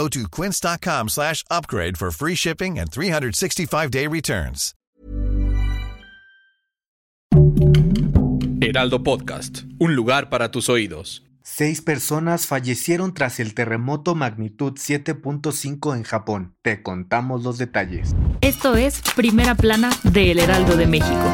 Go to quince.com slash upgrade for free shipping and 365-day returns. Heraldo Podcast, un lugar para tus oídos. Seis personas fallecieron tras el terremoto magnitud 7.5 en Japón. Te contamos los detalles. Esto es Primera Plana de El Heraldo de México.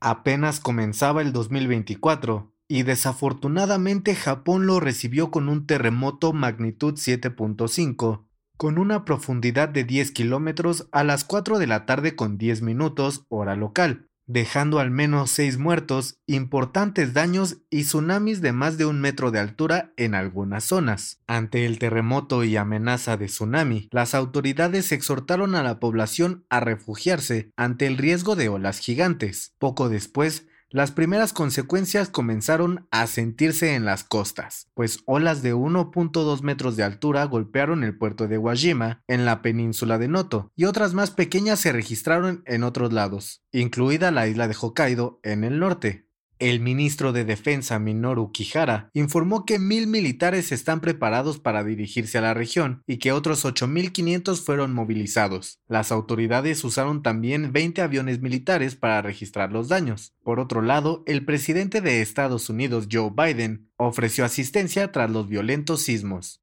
Apenas comenzaba el 2024 y desafortunadamente Japón lo recibió con un terremoto magnitud 7.5 con una profundidad de 10 kilómetros a las 4 de la tarde con 10 minutos hora local, dejando al menos 6 muertos, importantes daños y tsunamis de más de un metro de altura en algunas zonas. Ante el terremoto y amenaza de tsunami, las autoridades exhortaron a la población a refugiarse ante el riesgo de olas gigantes. Poco después, las primeras consecuencias comenzaron a sentirse en las costas, pues olas de 1.2 metros de altura golpearon el puerto de Wajima, en la península de Noto, y otras más pequeñas se registraron en otros lados, incluida la isla de Hokkaido en el norte. El ministro de Defensa Minoru Kihara informó que mil militares están preparados para dirigirse a la región y que otros 8.500 fueron movilizados. Las autoridades usaron también 20 aviones militares para registrar los daños. Por otro lado, el presidente de Estados Unidos Joe Biden ofreció asistencia tras los violentos sismos.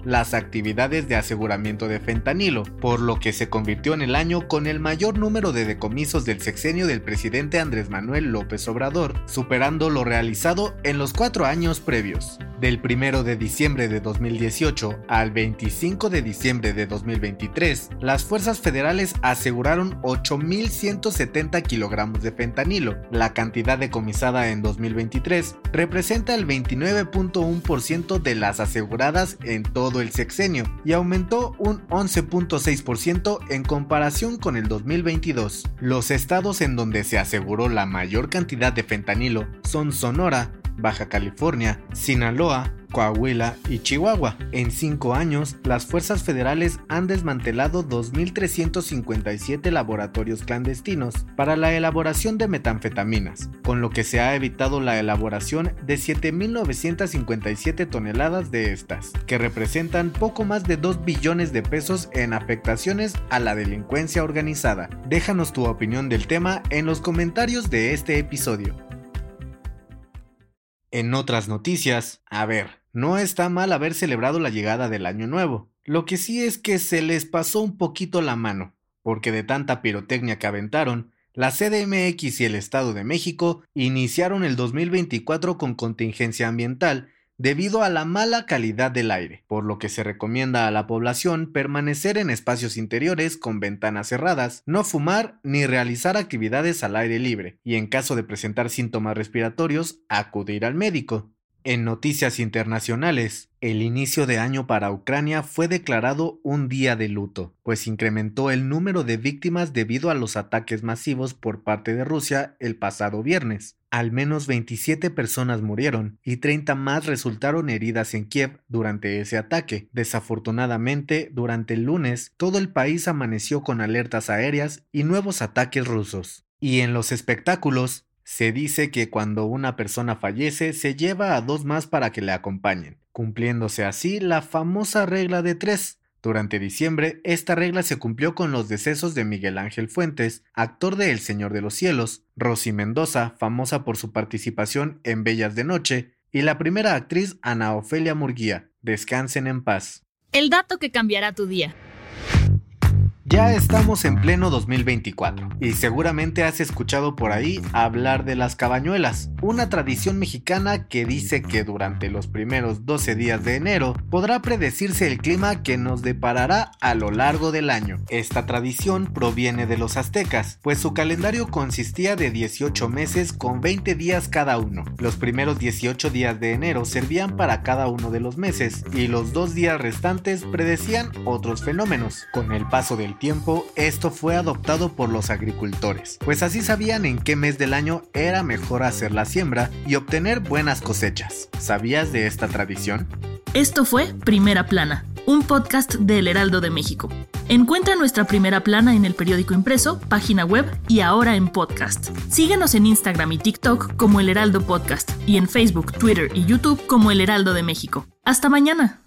las actividades de aseguramiento de fentanilo, por lo que se convirtió en el año con el mayor número de decomisos del sexenio del presidente Andrés Manuel López Obrador, superando lo realizado en los cuatro años previos. Del 1 de diciembre de 2018 al 25 de diciembre de 2023, las fuerzas federales aseguraron 8.170 kilogramos de fentanilo. La cantidad decomisada en 2023 representa el 29.1% de las aseguradas en todo el sexenio y aumentó un 11.6% en comparación con el 2022. Los estados en donde se aseguró la mayor cantidad de fentanilo son Sonora, Baja California, Sinaloa, Coahuila y Chihuahua. En cinco años, las fuerzas federales han desmantelado 2.357 laboratorios clandestinos para la elaboración de metanfetaminas, con lo que se ha evitado la elaboración de 7.957 toneladas de estas, que representan poco más de 2 billones de pesos en afectaciones a la delincuencia organizada. Déjanos tu opinión del tema en los comentarios de este episodio. En otras noticias, a ver, no está mal haber celebrado la llegada del Año Nuevo. Lo que sí es que se les pasó un poquito la mano, porque de tanta pirotecnia que aventaron, la CDMX y el Estado de México iniciaron el 2024 con contingencia ambiental debido a la mala calidad del aire, por lo que se recomienda a la población permanecer en espacios interiores con ventanas cerradas, no fumar ni realizar actividades al aire libre, y en caso de presentar síntomas respiratorios, acudir al médico. En noticias internacionales, el inicio de año para Ucrania fue declarado un día de luto, pues incrementó el número de víctimas debido a los ataques masivos por parte de Rusia el pasado viernes. Al menos 27 personas murieron y 30 más resultaron heridas en Kiev durante ese ataque. Desafortunadamente, durante el lunes, todo el país amaneció con alertas aéreas y nuevos ataques rusos. Y en los espectáculos, se dice que cuando una persona fallece se lleva a dos más para que le acompañen, cumpliéndose así la famosa regla de tres. Durante diciembre, esta regla se cumplió con los decesos de Miguel Ángel Fuentes, actor de El Señor de los Cielos, Rosy Mendoza, famosa por su participación en Bellas de Noche, y la primera actriz Ana Ofelia Murguía. Descansen en paz. El dato que cambiará tu día. Ya estamos en pleno 2024 y seguramente has escuchado por ahí hablar de las cabañuelas, una tradición mexicana que dice que durante los primeros 12 días de enero podrá predecirse el clima que nos deparará a lo largo del año. Esta tradición proviene de los aztecas, pues su calendario consistía de 18 meses con 20 días cada uno. Los primeros 18 días de enero servían para cada uno de los meses y los dos días restantes predecían otros fenómenos. Con el paso del tiempo, esto fue adoptado por los agricultores, pues así sabían en qué mes del año era mejor hacer la siembra y obtener buenas cosechas. ¿Sabías de esta tradición? Esto fue Primera Plana, un podcast del Heraldo de México. Encuentra nuestra primera plana en el periódico impreso, página web y ahora en podcast. Síguenos en Instagram y TikTok como El Heraldo Podcast y en Facebook, Twitter y YouTube como El Heraldo de México. Hasta mañana.